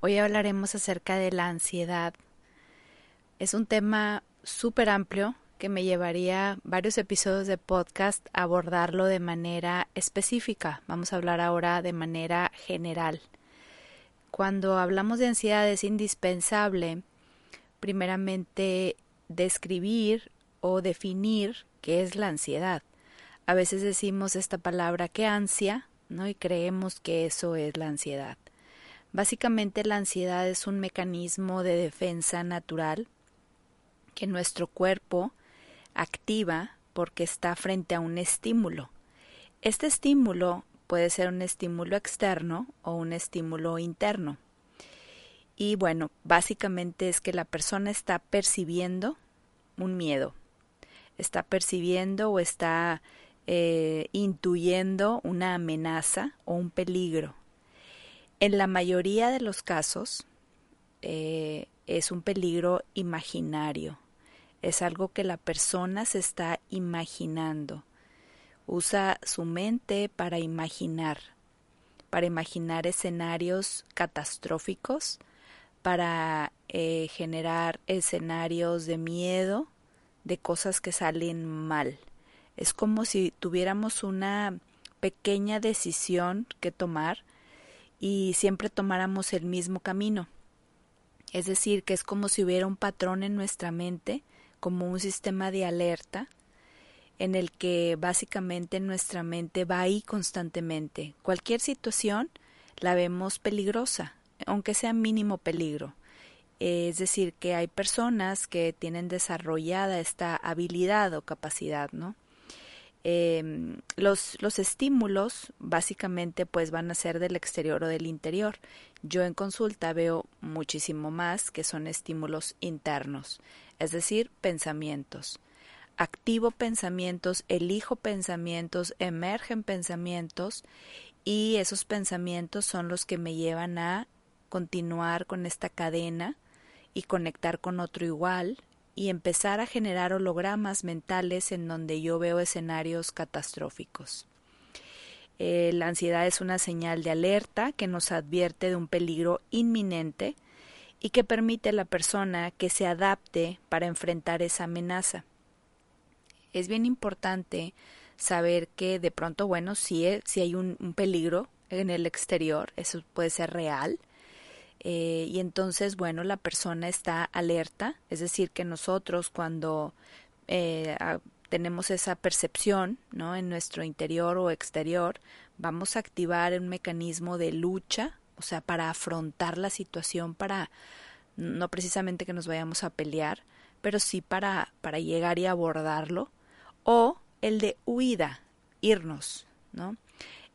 Hoy hablaremos acerca de la ansiedad. Es un tema súper amplio que me llevaría varios episodios de podcast a abordarlo de manera específica. Vamos a hablar ahora de manera general. Cuando hablamos de ansiedad es indispensable, primeramente, describir o definir qué es la ansiedad. A veces decimos esta palabra que ansia, ¿no? Y creemos que eso es la ansiedad. Básicamente la ansiedad es un mecanismo de defensa natural que nuestro cuerpo activa porque está frente a un estímulo. Este estímulo puede ser un estímulo externo o un estímulo interno. Y bueno, básicamente es que la persona está percibiendo un miedo, está percibiendo o está eh, intuyendo una amenaza o un peligro. En la mayoría de los casos eh, es un peligro imaginario, es algo que la persona se está imaginando. Usa su mente para imaginar, para imaginar escenarios catastróficos, para eh, generar escenarios de miedo, de cosas que salen mal. Es como si tuviéramos una pequeña decisión que tomar y siempre tomáramos el mismo camino. Es decir, que es como si hubiera un patrón en nuestra mente, como un sistema de alerta, en el que básicamente nuestra mente va ahí constantemente. Cualquier situación la vemos peligrosa, aunque sea mínimo peligro. Es decir, que hay personas que tienen desarrollada esta habilidad o capacidad, ¿no? Eh, los, los estímulos básicamente pues van a ser del exterior o del interior. Yo en consulta veo muchísimo más que son estímulos internos, es decir, pensamientos. Activo pensamientos, elijo pensamientos, emergen pensamientos y esos pensamientos son los que me llevan a continuar con esta cadena y conectar con otro igual y empezar a generar hologramas mentales en donde yo veo escenarios catastróficos. Eh, la ansiedad es una señal de alerta que nos advierte de un peligro inminente y que permite a la persona que se adapte para enfrentar esa amenaza. Es bien importante saber que de pronto, bueno, si, si hay un, un peligro en el exterior, eso puede ser real, eh, y entonces, bueno, la persona está alerta, es decir, que nosotros cuando eh, tenemos esa percepción, ¿no? En nuestro interior o exterior, vamos a activar un mecanismo de lucha, o sea, para afrontar la situación, para no precisamente que nos vayamos a pelear, pero sí para, para llegar y abordarlo, o el de huida, irnos, ¿no?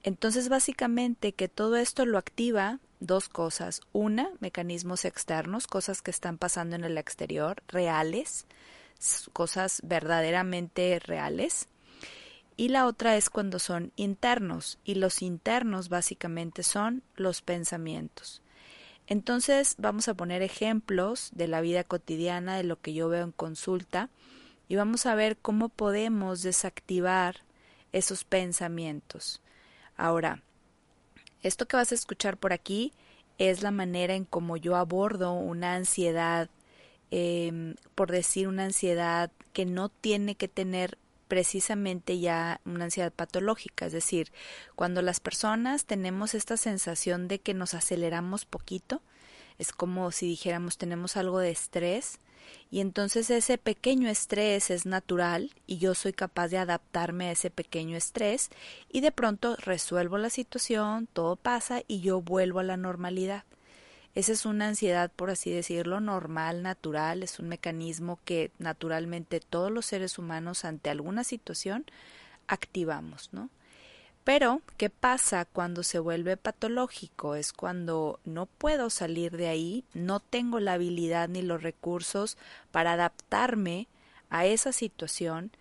Entonces, básicamente que todo esto lo activa dos cosas. Una, mecanismos externos, cosas que están pasando en el exterior, reales, cosas verdaderamente reales. Y la otra es cuando son internos, y los internos básicamente son los pensamientos. Entonces vamos a poner ejemplos de la vida cotidiana, de lo que yo veo en consulta, y vamos a ver cómo podemos desactivar esos pensamientos. Ahora, esto que vas a escuchar por aquí es la manera en cómo yo abordo una ansiedad, eh, por decir una ansiedad que no tiene que tener precisamente ya una ansiedad patológica, es decir, cuando las personas tenemos esta sensación de que nos aceleramos poquito, es como si dijéramos tenemos algo de estrés, y entonces ese pequeño estrés es natural y yo soy capaz de adaptarme a ese pequeño estrés y de pronto resuelvo la situación, todo pasa y yo vuelvo a la normalidad. Esa es una ansiedad, por así decirlo, normal, natural, es un mecanismo que naturalmente todos los seres humanos ante alguna situación activamos, ¿no? Pero, ¿qué pasa cuando se vuelve patológico? Es cuando no puedo salir de ahí, no tengo la habilidad ni los recursos para adaptarme a esa situación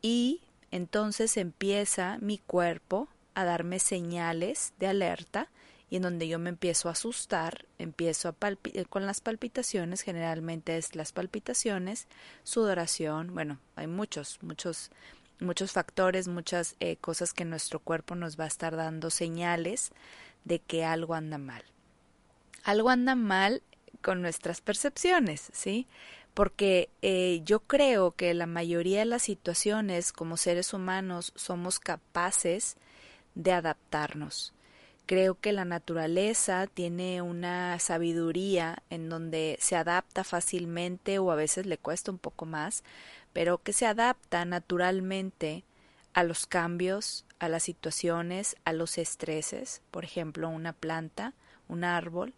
y entonces empieza mi cuerpo a darme señales de alerta y en donde yo me empiezo a asustar, empiezo a eh, con las palpitaciones, generalmente es las palpitaciones, sudoración, bueno, hay muchos, muchos, muchos factores, muchas eh, cosas que nuestro cuerpo nos va a estar dando señales de que algo anda mal. Algo anda mal con nuestras percepciones, ¿sí? Porque eh, yo creo que la mayoría de las situaciones como seres humanos somos capaces de adaptarnos. Creo que la naturaleza tiene una sabiduría en donde se adapta fácilmente o a veces le cuesta un poco más, pero que se adapta naturalmente a los cambios, a las situaciones, a los estreses. Por ejemplo, una planta, un árbol,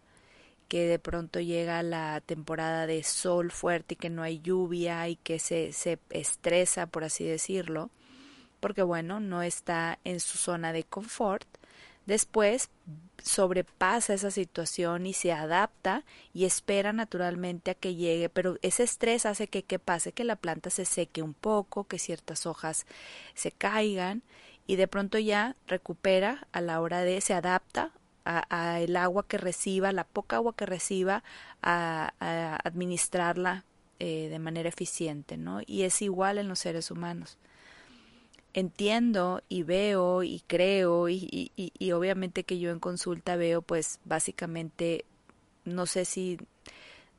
que de pronto llega la temporada de sol fuerte y que no hay lluvia y que se, se estresa, por así decirlo, porque bueno, no está en su zona de confort Después sobrepasa esa situación y se adapta y espera naturalmente a que llegue, pero ese estrés hace que, que pase que la planta se seque un poco, que ciertas hojas se caigan y de pronto ya recupera a la hora de se adapta a, el agua que reciba, la poca agua que reciba, a, administrarla eh, de manera eficiente, ¿no? Y es igual en los seres humanos entiendo y veo y creo y, y, y, obviamente que yo en consulta veo pues básicamente no sé si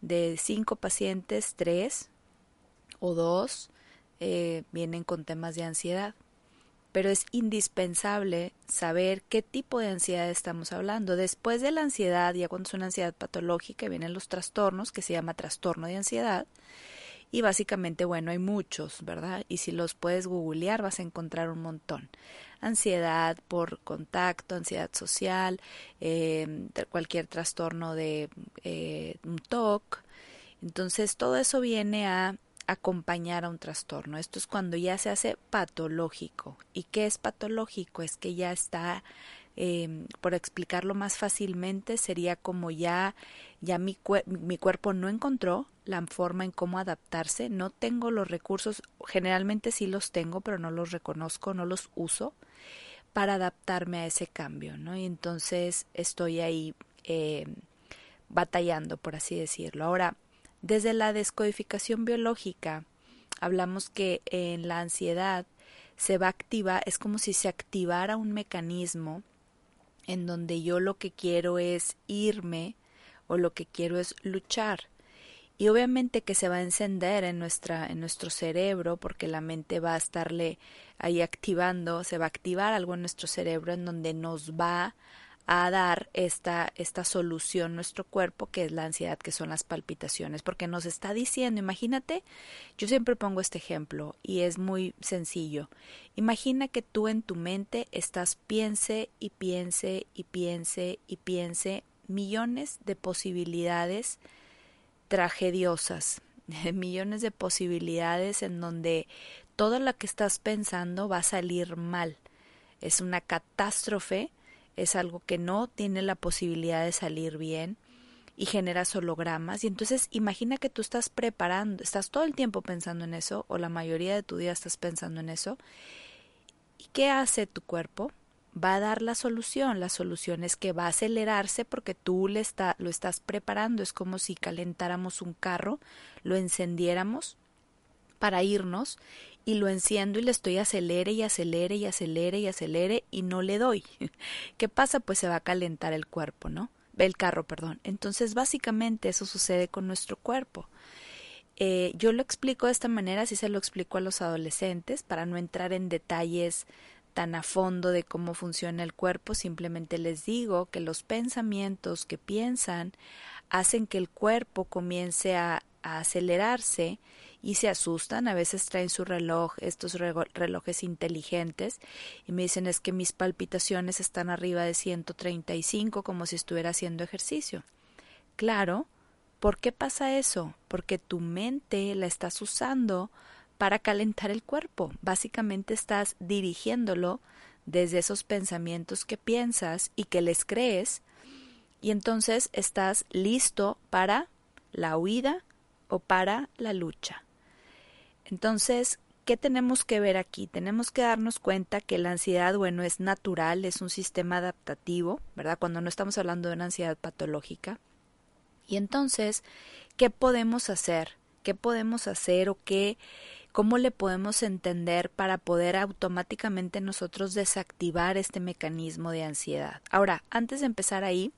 de cinco pacientes tres o dos eh, vienen con temas de ansiedad pero es indispensable saber qué tipo de ansiedad estamos hablando. Después de la ansiedad, ya cuando es una ansiedad patológica, vienen los trastornos, que se llama trastorno de ansiedad, y básicamente, bueno, hay muchos, ¿verdad? Y si los puedes googlear vas a encontrar un montón. Ansiedad por contacto, ansiedad social, eh, cualquier trastorno de eh, un TOC. Entonces, todo eso viene a acompañar a un trastorno. Esto es cuando ya se hace patológico. ¿Y qué es patológico? Es que ya está eh, por explicarlo más fácilmente, sería como ya, ya mi, mi cuerpo no encontró la forma en cómo adaptarse, no tengo los recursos, generalmente sí los tengo, pero no los reconozco, no los uso para adaptarme a ese cambio, ¿no? Y entonces estoy ahí eh, batallando, por así decirlo. Ahora, desde la descodificación biológica, hablamos que en la ansiedad se va a activar, es como si se activara un mecanismo en donde yo lo que quiero es irme o lo que quiero es luchar. Y obviamente que se va a encender en nuestra en nuestro cerebro porque la mente va a estarle ahí activando, se va a activar algo en nuestro cerebro en donde nos va a dar esta, esta solución nuestro cuerpo, que es la ansiedad, que son las palpitaciones, porque nos está diciendo, imagínate, yo siempre pongo este ejemplo y es muy sencillo, imagina que tú en tu mente estás piense y piense y piense y piense millones de posibilidades tragediosas, millones de posibilidades en donde todo lo que estás pensando va a salir mal. Es una catástrofe es algo que no tiene la posibilidad de salir bien y generas hologramas y entonces imagina que tú estás preparando, estás todo el tiempo pensando en eso o la mayoría de tu día estás pensando en eso y qué hace tu cuerpo va a dar la solución. La solución es que va a acelerarse porque tú le está, lo estás preparando. Es como si calentáramos un carro, lo encendiéramos para irnos y lo enciendo y le estoy acelere y acelere y acelere y acelere y no le doy. ¿Qué pasa? Pues se va a calentar el cuerpo, ¿no? El carro, perdón. Entonces, básicamente eso sucede con nuestro cuerpo. Eh, yo lo explico de esta manera, así se lo explico a los adolescentes, para no entrar en detalles tan a fondo de cómo funciona el cuerpo, simplemente les digo que los pensamientos que piensan hacen que el cuerpo comience a acelerarse y se asustan, a veces traen su reloj, estos relojes inteligentes, y me dicen es que mis palpitaciones están arriba de 135 como si estuviera haciendo ejercicio. Claro, ¿por qué pasa eso? Porque tu mente la estás usando para calentar el cuerpo. Básicamente estás dirigiéndolo desde esos pensamientos que piensas y que les crees, y entonces estás listo para la huida o para la lucha. Entonces, ¿qué tenemos que ver aquí? Tenemos que darnos cuenta que la ansiedad, bueno, es natural, es un sistema adaptativo, ¿verdad? Cuando no estamos hablando de una ansiedad patológica. Y entonces, ¿qué podemos hacer? ¿Qué podemos hacer o qué cómo le podemos entender para poder automáticamente nosotros desactivar este mecanismo de ansiedad? Ahora, antes de empezar ahí,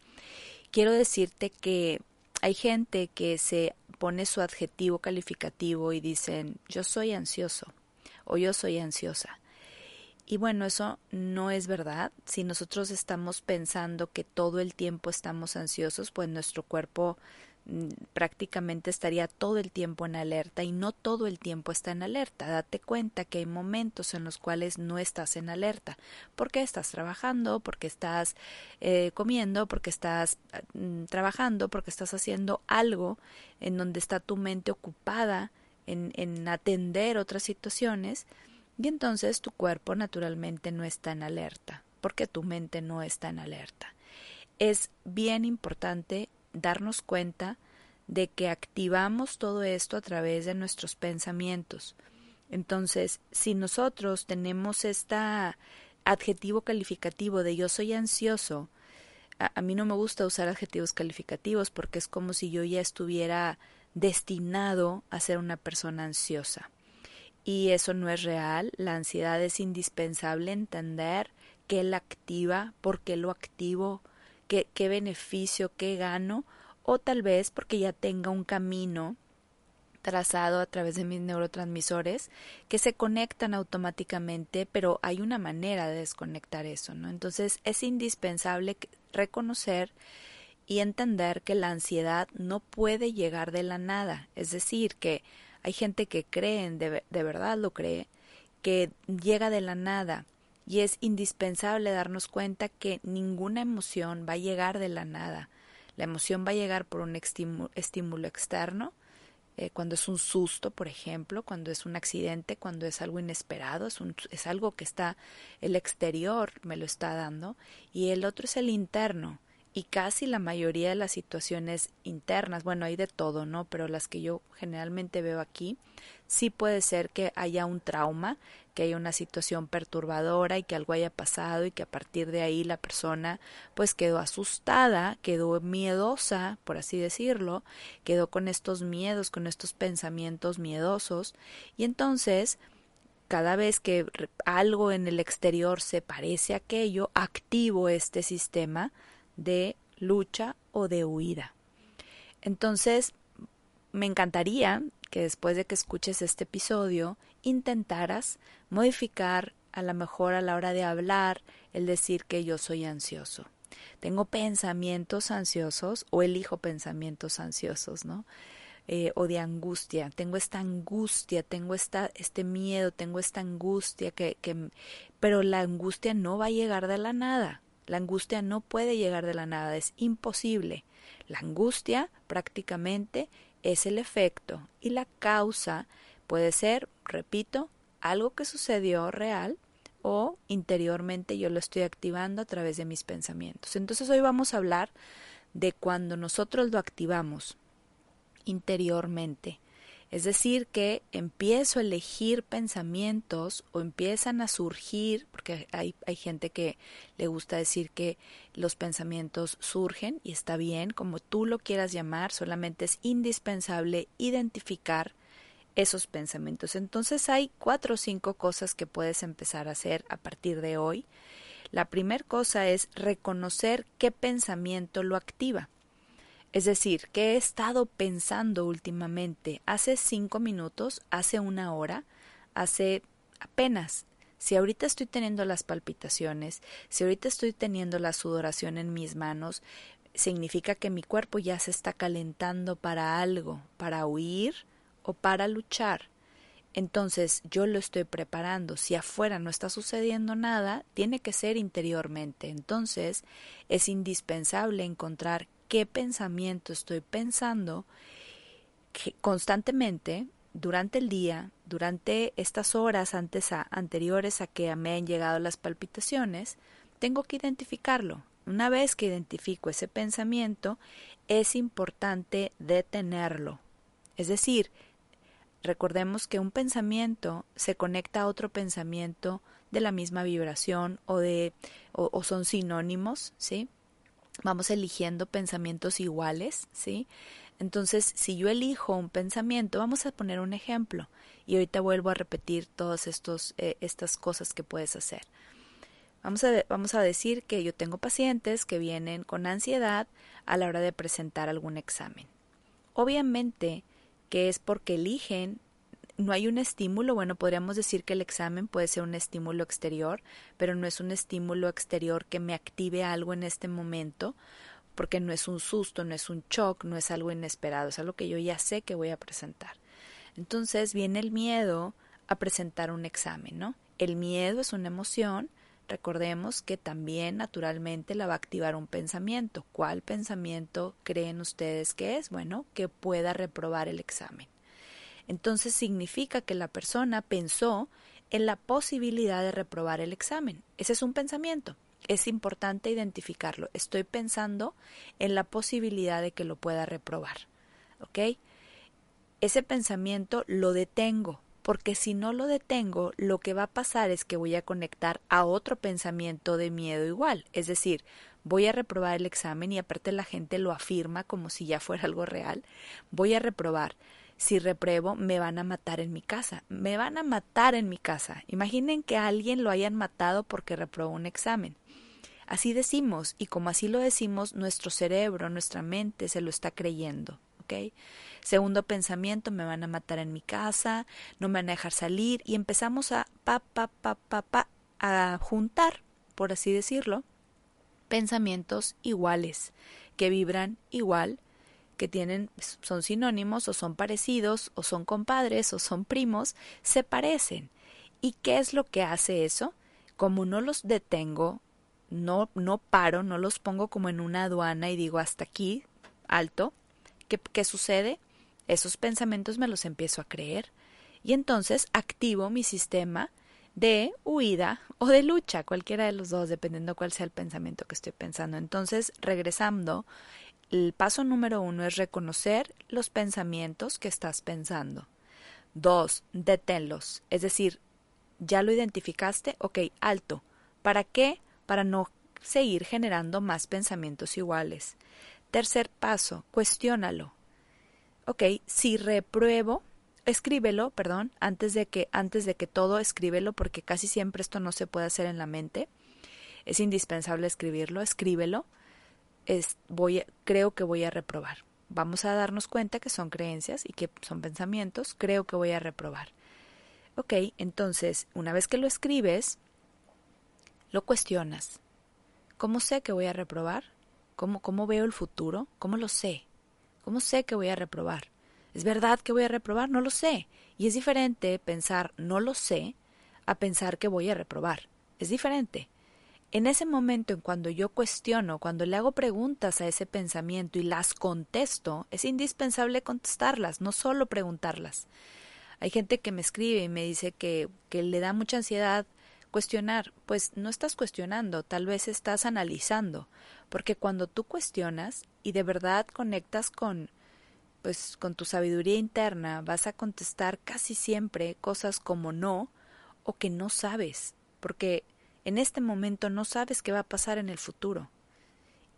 quiero decirte que hay gente que se pone su adjetivo calificativo y dicen yo soy ansioso o yo soy ansiosa. Y bueno, eso no es verdad. Si nosotros estamos pensando que todo el tiempo estamos ansiosos, pues nuestro cuerpo prácticamente estaría todo el tiempo en alerta y no todo el tiempo está en alerta. Date cuenta que hay momentos en los cuales no estás en alerta, porque estás trabajando, porque estás eh, comiendo, porque estás mm, trabajando, porque estás haciendo algo en donde está tu mente ocupada en, en atender otras situaciones y entonces tu cuerpo naturalmente no está en alerta, porque tu mente no está en alerta. Es bien importante darnos cuenta de que activamos todo esto a través de nuestros pensamientos. Entonces, si nosotros tenemos este adjetivo calificativo de yo soy ansioso, a, mí no me gusta usar adjetivos calificativos porque es como si yo ya estuviera destinado a ser una persona ansiosa. Y eso no es real. La ansiedad es indispensable entender qué la activa, por qué lo activo, qué, beneficio, qué gano, o tal vez porque ya tenga un camino trazado a través de mis neurotransmisores que se conectan automáticamente, pero hay una manera de desconectar eso, ¿no? Entonces es indispensable reconocer y entender que la ansiedad no puede llegar de la nada, es decir, que hay gente que cree, de, de verdad lo cree, que llega de la nada, y es indispensable darnos cuenta que ninguna emoción va a llegar de la nada. La emoción va a llegar por un estímulo externo, eh, cuando es un susto, por ejemplo, cuando es un accidente, cuando es algo inesperado, es, es algo que está el exterior me lo está dando, y el otro es el interno, y casi la mayoría de las situaciones internas, bueno, hay de todo, ¿no? Pero las que yo generalmente veo aquí, sí puede ser que haya un trauma, que haya una situación perturbadora y que algo haya pasado y que a partir de ahí la persona pues quedó asustada, quedó miedosa, por así decirlo, quedó con estos miedos, con estos pensamientos miedosos y entonces cada vez que algo en el exterior se parece a aquello, activo este sistema de lucha o de huida. Entonces, me encantaría que después de que escuches este episodio intentaras modificar a lo mejor a la hora de hablar el decir que yo soy ansioso. Tengo pensamientos ansiosos o elijo pensamientos ansiosos, ¿no? Eh, o de angustia. Tengo esta angustia, tengo esta, este miedo, tengo esta angustia que, que, pero la angustia no va a llegar de la nada. La angustia no puede llegar de la nada, es imposible. La angustia prácticamente es el efecto y la causa puede ser, repito, algo que sucedió real o interiormente yo lo estoy activando a través de mis pensamientos. Entonces hoy vamos a hablar de cuando nosotros lo activamos interiormente es decir, que empiezo a elegir pensamientos o empiezan a surgir, porque hay, hay gente que le gusta decir que los pensamientos surgen y está bien, como tú lo quieras llamar, solamente es indispensable identificar esos pensamientos. Entonces hay cuatro o cinco cosas que puedes empezar a hacer a partir de hoy. La primera cosa es reconocer qué pensamiento lo activa. Es decir, ¿qué he estado pensando últimamente? Hace cinco minutos, hace una hora, hace apenas. Si ahorita estoy teniendo las palpitaciones, si ahorita estoy teniendo la sudoración en mis manos, significa que mi cuerpo ya se está calentando para algo, para huir o para luchar. Entonces yo lo estoy preparando. Si afuera no está sucediendo nada, tiene que ser interiormente. Entonces es indispensable encontrar qué pensamiento estoy pensando constantemente durante el día durante estas horas antes a, anteriores a que me han llegado las palpitaciones, tengo que identificarlo. Una vez que identifico ese pensamiento, es importante detenerlo. Es decir, recordemos que un pensamiento se conecta a otro pensamiento de la misma vibración o de o, son sinónimos, ¿sí? Vamos eligiendo pensamientos iguales, ¿sí? Entonces, si yo elijo un pensamiento, vamos a poner un ejemplo y ahorita vuelvo a repetir todas estos, eh, estas cosas que puedes hacer. Vamos a, vamos a decir que yo tengo pacientes que vienen con ansiedad a la hora de presentar algún examen. Obviamente que es porque eligen, no hay un estímulo, bueno, podríamos decir que el examen puede ser un estímulo exterior, pero no es un estímulo exterior que me active algo en este momento, porque no es un susto, no es un shock, no es algo inesperado, es algo que yo ya sé que voy a presentar. Entonces viene el miedo a presentar un examen, ¿no? El miedo es una emoción, recordemos que también naturalmente la va a activar un pensamiento. ¿Cuál pensamiento creen ustedes que es? Bueno, que pueda reprobar el examen. Entonces significa que la persona pensó en la posibilidad de reprobar el examen. Ese es un pensamiento es importante identificarlo. Estoy pensando en la posibilidad de que lo pueda reprobar. ¿Ok? Ese pensamiento lo detengo, porque si no lo detengo, lo que va a pasar es que voy a conectar a otro pensamiento de miedo igual. Es decir, voy a reprobar el examen y aparte la gente lo afirma como si ya fuera algo real. Voy a reprobar si repruebo, me van a matar en mi casa. Me van a matar en mi casa. Imaginen que a alguien lo hayan matado porque reprobó un examen. Así decimos, y como así lo decimos, nuestro cerebro, nuestra mente se lo está creyendo. ¿Ok? Segundo pensamiento, me van a matar en mi casa, no me van a dejar salir, y empezamos a pa, pa, pa, pa, pa, a juntar, por así decirlo, pensamientos iguales, que vibran igual, que tienen, son sinónimos, o son parecidos, o son compadres, o son primos, se parecen. ¿Y qué es lo que hace eso? Como no los detengo, no, no paro, no los pongo como en una aduana y digo hasta aquí, alto. ¿Qué, ¿Qué sucede? Esos pensamientos me los empiezo a creer y entonces activo mi sistema de huida o de lucha, cualquiera de los dos, dependiendo cuál sea el pensamiento que estoy pensando. Entonces, regresando, el paso número uno es reconocer los pensamientos que estás pensando. Dos, deténlos. Es decir, ya lo identificaste, ok, alto. ¿Para qué? para no seguir generando más pensamientos iguales. Tercer paso, cuestiónalo. Ok, si repruebo, escríbelo, perdón, antes de que antes de que todo escríbelo porque casi siempre esto no se puede hacer en la mente. Es indispensable escribirlo, escríbelo. Es, voy, creo que voy a reprobar. Vamos a darnos cuenta que son creencias y que son pensamientos. Creo que voy a reprobar. Ok, entonces, una vez que lo escribes, lo cuestionas. ¿Cómo sé que voy a reprobar? ¿Cómo, ¿Cómo veo el futuro? ¿Cómo lo sé? ¿Cómo sé que voy a reprobar? ¿Es verdad que voy a reprobar? No lo sé. Y es diferente pensar no lo sé a pensar que voy a reprobar. Es diferente. En ese momento en cuando yo cuestiono, cuando le hago preguntas a ese pensamiento y las contesto, es indispensable contestarlas, no solo preguntarlas. Hay gente que me escribe y me dice que, que le da mucha ansiedad Cuestionar, pues no estás cuestionando, tal vez estás analizando, porque cuando tú cuestionas y de verdad conectas con pues con tu sabiduría interna, vas a contestar casi siempre cosas como no o que no sabes, porque en este momento no sabes qué va a pasar en el futuro.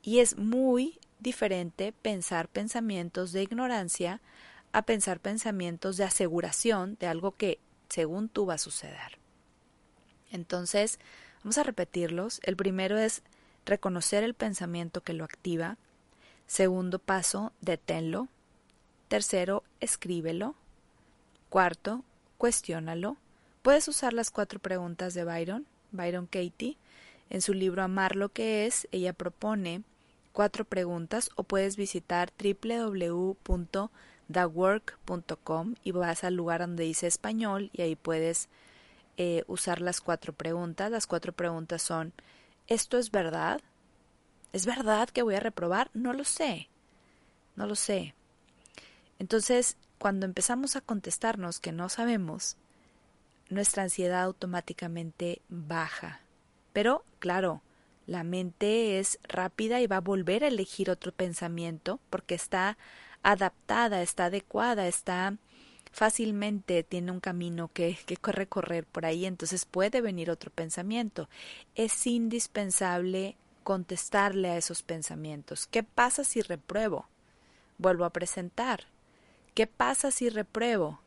Y es muy diferente pensar pensamientos de ignorancia a pensar pensamientos de aseguración de algo que según tú va a suceder. Entonces, vamos a repetirlos. El primero es reconocer el pensamiento que lo activa. Segundo paso, deténlo. Tercero, escríbelo. Cuarto, cuestiónalo. Puedes usar las cuatro preguntas de Byron, Byron Katie. En su libro Amar lo que es, ella propone cuatro preguntas o puedes visitar www.thework.com y vas al lugar donde dice español y ahí puedes eh, usar las cuatro preguntas. Las cuatro preguntas son, ¿esto es verdad? ¿Es verdad que voy a reprobar? No lo sé. No lo sé. Entonces, cuando empezamos a contestarnos que no sabemos, nuestra ansiedad automáticamente baja. Pero, claro, la mente es rápida y va a volver a elegir otro pensamiento porque está adaptada, está adecuada, está fácilmente tiene un camino que, que recorrer por ahí, entonces puede venir otro pensamiento. Es indispensable contestarle a esos pensamientos. ¿Qué pasa si repruebo? Vuelvo a presentar. ¿Qué pasa si repruebo?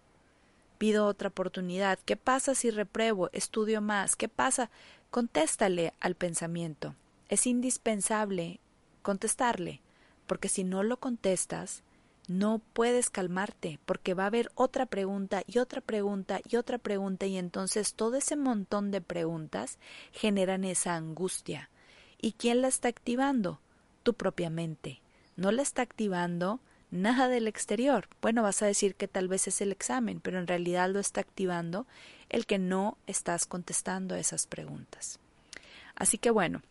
Pido otra oportunidad. ¿Qué pasa si repruebo? Estudio más. ¿Qué pasa? Contéstale al pensamiento. Es indispensable contestarle, porque si no lo contestas, no puedes calmarte porque va a haber otra pregunta y otra pregunta y otra pregunta y entonces todo ese montón de preguntas generan esa angustia. ¿Y quién la está activando? Tu propia mente. No la está activando nada del exterior. Bueno, vas a decir que tal vez es el examen, pero en realidad lo está activando el que no estás contestando esas preguntas. Así que bueno,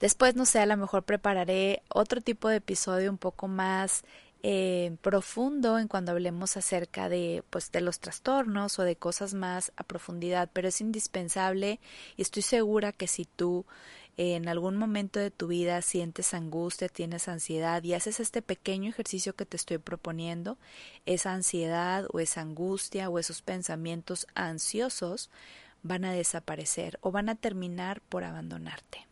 después no sé, a lo mejor prepararé otro tipo de episodio un poco más eh, profundo en cuando hablemos acerca de pues de los trastornos o de cosas más a profundidad pero es indispensable y estoy segura que si tú eh, en algún momento de tu vida sientes angustia, tienes ansiedad y haces este pequeño ejercicio que te estoy proponiendo, esa ansiedad o esa angustia o esos pensamientos ansiosos van a desaparecer o van a terminar por abandonarte.